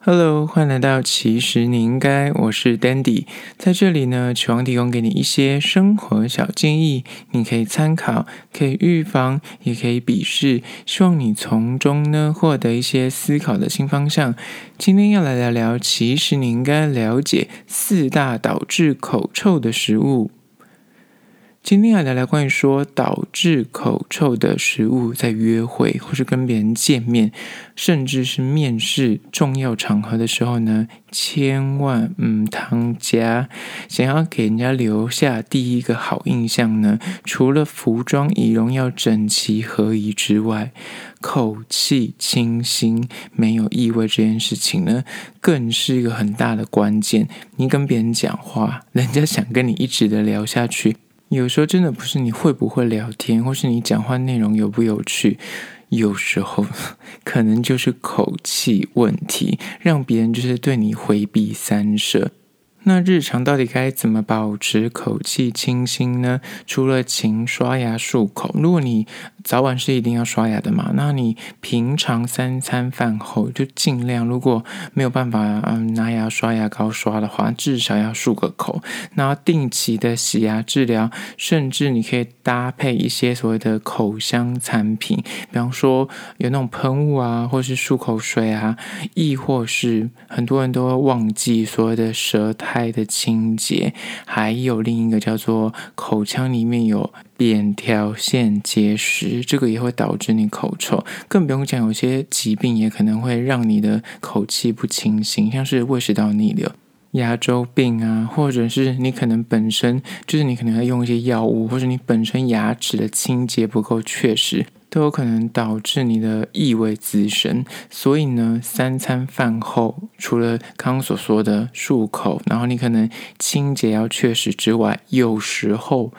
Hello，欢迎来到其实你应该，我是 Dandy，在这里呢，希望提供给你一些生活小建议，你可以参考，可以预防，也可以鄙视，希望你从中呢获得一些思考的新方向。今天要来聊聊，其实你应该了解四大导致口臭的食物。今天要聊聊关于说导致口臭的食物，在约会或是跟别人见面，甚至是面试重要场合的时候呢，千万唔汤加。想要给人家留下第一个好印象呢，除了服装仪容要整齐合宜之外，口气清新、没有异味这件事情呢，更是一个很大的关键。你跟别人讲话，人家想跟你一直的聊下去。有时候真的不是你会不会聊天，或是你讲话内容有不有趣，有时候可能就是口气问题，让别人就是对你回避三舍。那日常到底该怎么保持口气清新呢？除了勤刷牙漱口，如果你早晚是一定要刷牙的嘛，那你平常三餐饭后就尽量，如果没有办法嗯拿牙刷牙膏刷的话，至少要漱个口。然后定期的洗牙治疗，甚至你可以搭配一些所谓的口香产品，比方说有那种喷雾啊，或是漱口水啊，亦或是很多人都会忘记所谓的舌苔。的清洁，还有另一个叫做口腔里面有扁桃腺结石，这个也会导致你口臭。更不用讲，有些疾病也可能会让你的口气不清新，像是胃食道逆流、牙周病啊，或者是你可能本身就是你可能要用一些药物，或者你本身牙齿的清洁不够确实。都有可能导致你的异味滋生，所以呢，三餐饭后除了刚刚所说的漱口，然后你可能清洁要确实之外，有时候。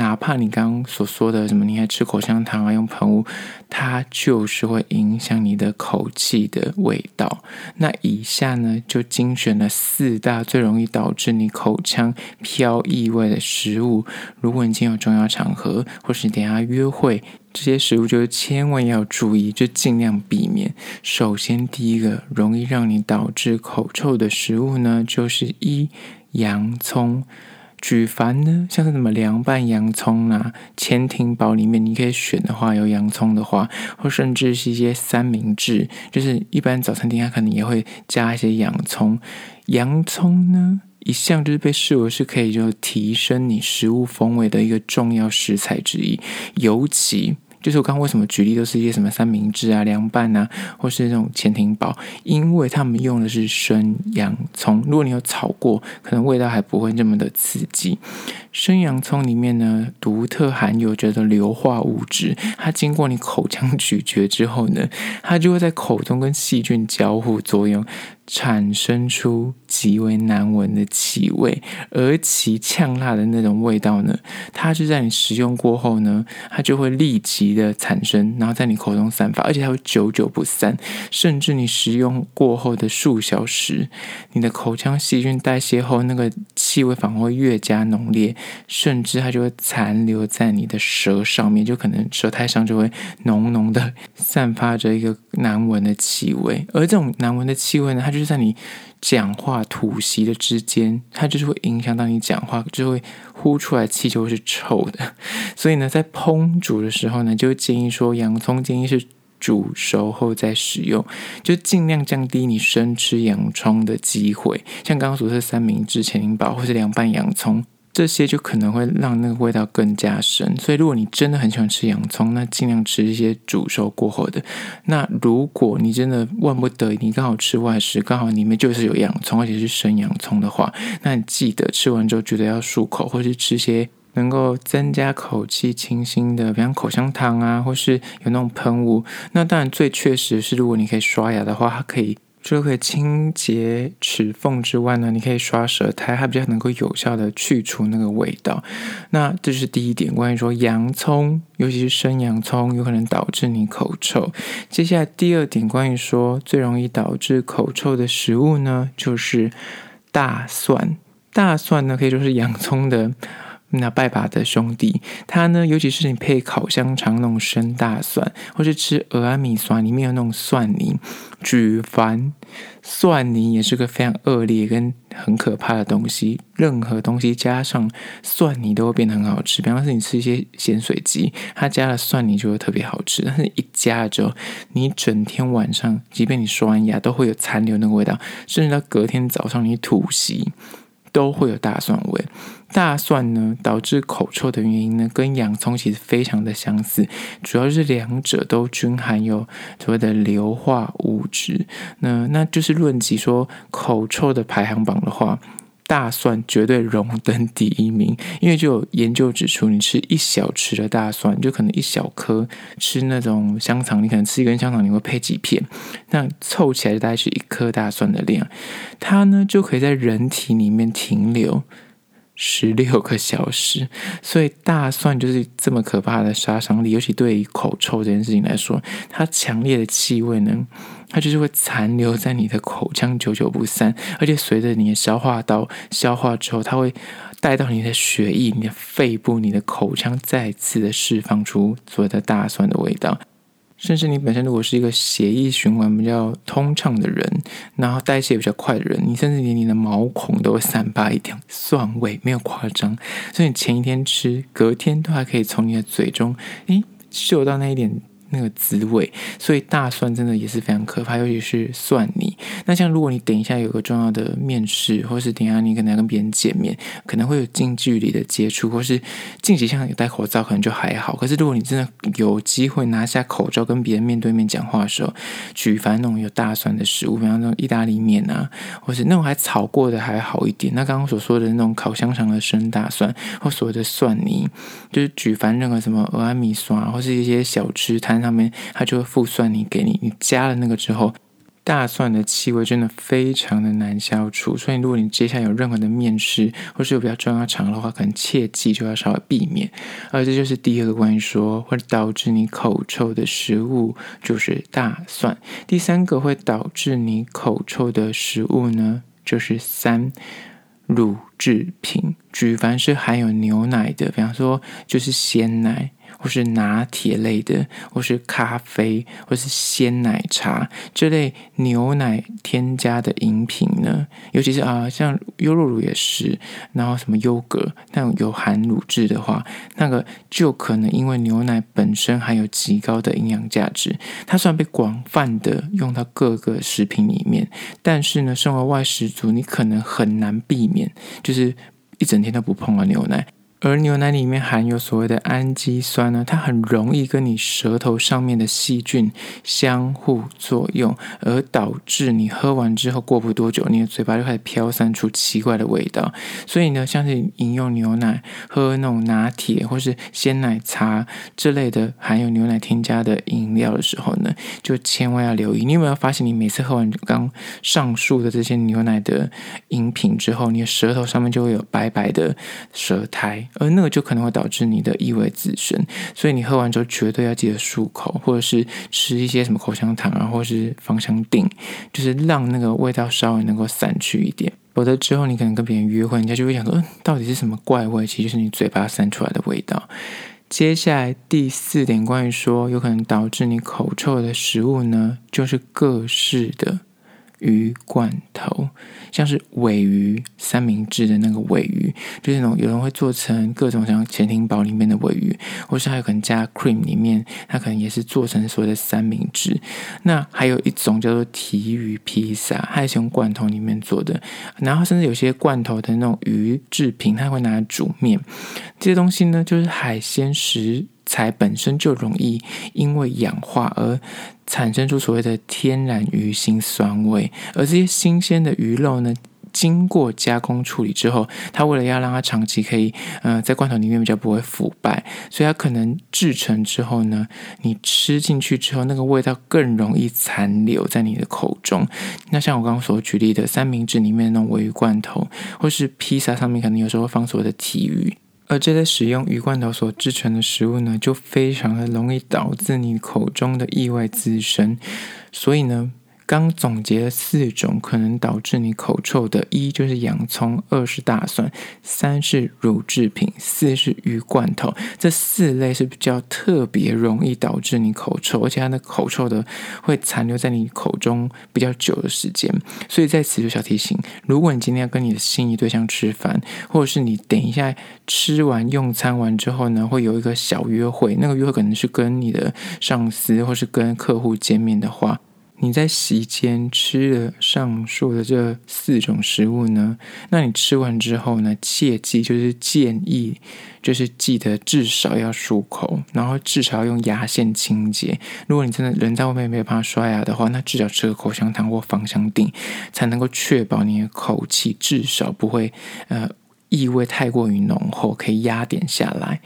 哪怕你刚刚所说的什么，你还吃口香糖啊，用喷雾，它就是会影响你的口气的味道。那以下呢，就精选了四大最容易导致你口腔飘异味的食物。如果你今天有重要场合，或是等下约会，这些食物就是千万要注意，就尽量避免。首先，第一个容易让你导致口臭的食物呢，就是一洋葱。举凡呢，像是什么凉拌洋葱啊，潜艇堡里面你可以选的话，有洋葱的话，或甚至是一些三明治，就是一般早餐店它可能也会加一些洋葱。洋葱呢，一向就是被视为是可以就提升你食物风味的一个重要食材之一，尤其。就是我刚刚为什么举例都是一些什么三明治啊、凉拌啊，或是那种潜艇堡，因为他们用的是生洋葱。如果你有炒过，可能味道还不会那么的刺激。生洋葱里面呢，独特含有着的硫化物质，它经过你口腔咀嚼之后呢，它就会在口中跟细菌交互作用。产生出极为难闻的气味，而其呛辣的那种味道呢，它是在你食用过后呢，它就会立即的产生，然后在你口中散发，而且它会久久不散，甚至你食用过后的数小时，你的口腔细菌代谢后，那个气味反而会越加浓烈，甚至它就会残留在你的舌上面，就可能舌苔上就会浓浓的散发着一个难闻的气味，而这种难闻的气味呢，它就是在你讲话吐息的之间，它就是会影响到你讲话，就会呼出来气就会是臭的。所以呢，在烹煮的时候呢，就建议说，洋葱建议是煮熟后再使用，就尽量降低你生吃洋葱的机会。像刚刚所说的三明治、潜艇堡或是凉拌洋葱。这些就可能会让那个味道更加深，所以如果你真的很喜欢吃洋葱，那尽量吃一些煮熟过后的。那如果你真的万不得已，你刚好吃外食，刚好里面就是有洋葱，而且是生洋葱的话，那你记得吃完之后觉得要漱口，或是吃些能够增加口气清新的，比方口香糖啊，或是有那种喷雾。那当然最确实是，如果你可以刷牙的话，它可以。除了可以清洁齿缝之外呢，你可以刷舌苔，它比较能够有效的去除那个味道。那这是第一点，关于说洋葱，尤其是生洋葱，有可能导致你口臭。接下来第二点，关于说最容易导致口臭的食物呢，就是大蒜。大蒜呢，可以说是洋葱的。那拜把的兄弟，他呢，尤其是你配烤香肠那种生大蒜，或是吃蚵仔面线里面有那种蒜泥，举凡蒜泥也是个非常恶劣跟很可怕的东西，任何东西加上蒜泥都会变得很好吃。比方说，你吃一些咸水鸡，它加了蒜泥就会特别好吃。但是一加了之后，你整天晚上，即便你刷完牙，都会有残留那个味道，甚至到隔天早上你吐息。都会有大蒜味。大蒜呢，导致口臭的原因呢，跟洋葱其实非常的相似，主要是两者都均含有所谓的硫化物质。那那就是论及说口臭的排行榜的话。大蒜绝对荣登第一名，因为就有研究指出，你吃一小匙的大蒜，就可能一小颗，吃那种香肠，你可能吃一根香肠，你会配几片，那凑起来就大概是一颗大蒜的量，它呢就可以在人体里面停留十六个小时，所以大蒜就是这么可怕的杀伤力，尤其对于口臭这件事情来说，它强烈的气味呢，它就是会残留在你的口腔，久久不散，而且随着你的消化道消化之后，它会带到你的血液、你的肺部、你的口腔，再次的释放出所谓的大蒜的味道。甚至你本身如果是一个血液循环比较通畅的人，然后代谢比较快的人，你甚至连你的毛孔都会散发一点蒜味，没有夸张。所以你前一天吃，隔天都还可以从你的嘴中，诶，嗅到那一点。那个滋味，所以大蒜真的也是非常可怕，尤其是蒜泥。那像如果你等一下有个重要的面试，或是等下你可能要跟别人见面，可能会有近距离的接触，或是近期像有戴口罩，可能就还好。可是如果你真的有机会拿下口罩跟别人面对面讲话的时候，举凡那种有大蒜的食物，比方那种意大利面啊，或是那种还炒过的还好一点。那刚刚所说的那种烤香肠的生大蒜，或所谓的蒜泥，就是举凡任何什么蚵仔面线，或是一些小吃摊。上面它就会附蒜泥给你，你加了那个之后，大蒜的气味真的非常的难消除。所以如果你接下来有任何的面试，或是有比较重要场的话，可能切记就要稍微避免。而这就是第二个关于说会导致你口臭的食物，就是大蒜。第三个会导致你口臭的食物呢，就是三乳制品，举凡是含有牛奶的，比方说就是鲜奶。或是拿铁类的，或是咖啡，或是鲜奶茶这类牛奶添加的饮品呢，尤其是啊，像优酪乳也是，然后什么优格那种有含乳质的话，那个就可能因为牛奶本身含有极高的营养价值，它虽然被广泛的用到各个食品里面，但是呢，身为外食族，你可能很难避免，就是一整天都不碰了牛奶。而牛奶里面含有所谓的氨基酸呢，它很容易跟你舌头上面的细菌相互作用，而导致你喝完之后过不多久，你的嘴巴就开始飘散出奇怪的味道。所以呢，像是饮用牛奶、喝那种拿铁或是鲜奶茶之类的含有牛奶添加的饮料的时候呢，就千万要留意。你有没有发现，你每次喝完刚上述的这些牛奶的饮品之后，你的舌头上面就会有白白的舌苔？而那个就可能会导致你的异味滋生，所以你喝完之后绝对要记得漱口，或者是吃一些什么口香糖啊，或者是芳香定，就是让那个味道稍微能够散去一点。否则之后你可能跟别人约会，人家就会想说，嗯，到底是什么怪味？其实就是你嘴巴散出来的味道。接下来第四点，关于说有可能导致你口臭的食物呢，就是各式的。鱼罐头，像是鮪鱼三明治的那个鮪鱼，就是那种有人会做成各种像潜艇堡里面的鮪鱼，或是还有可能加 cream 里面，它可能也是做成所谓的三明治。那还有一种叫做提鱼披萨，它也是用罐头里面做的。然后甚至有些罐头的那种鱼制品，它会拿来煮面。这些东西呢，就是海鲜食材本身就容易因为氧化而产生出所谓的天然鱼腥酸味，而这些新鲜的鱼肉呢，经过加工处理之后，它为了要让它长期可以，呃，在罐头里面比较不会腐败，所以它可能制成之后呢，你吃进去之后，那个味道更容易残留在你的口中。那像我刚刚所举例的三明治里面的那种鮪鱼罐头，或是披萨上面可能有时候会放所谓的鯷鱼。而这类使用鱼罐头所制成的食物呢，就非常的容易导致你口中的意外滋生。所以呢，刚总结了四种可能导致你口臭的：一就是洋葱，二是大蒜，三是乳制品，四是鱼罐头。这四类是比较特别容易导致你口臭，而且它的口臭的会残留在你口中比较久的时间。所以在此就小提醒：如果你今天要跟你的心仪对象吃饭，或者是你等一下吃完用餐完之后呢，会有一个小约会，那个约会可能是跟你的上司或是跟客户见面的话。你在席间吃了上述的这四种食物呢，那你吃完之后呢，切记就是建议，就是记得至少要漱口，然后至少要用牙线清洁。如果你真的人在外面没有办法刷牙的话，那至少吃个口香糖或芳香錠，才能够确保你的口气至少不会呃异味太过于浓厚，可以压点下来。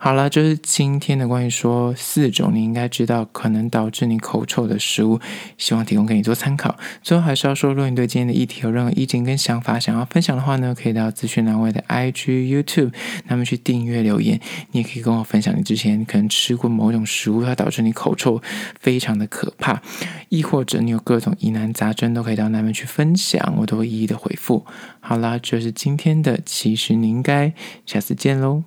好了，就是今天的关于说四种你应该知道可能导致你口臭的食物，希望提供给你做参考。最后还是要说，如果你对今天的议题有任何意见跟想法想要分享的话呢，可以到资讯栏位的 IG、YouTube，那么去订阅留言。你也可以跟我分享你之前可能吃过某种食物，它导致你口臭非常的可怕，亦或者你有各种疑难杂症，都可以到那边去分享，我都会一一的回复。好啦，就是今天的，其实你应该下次见喽。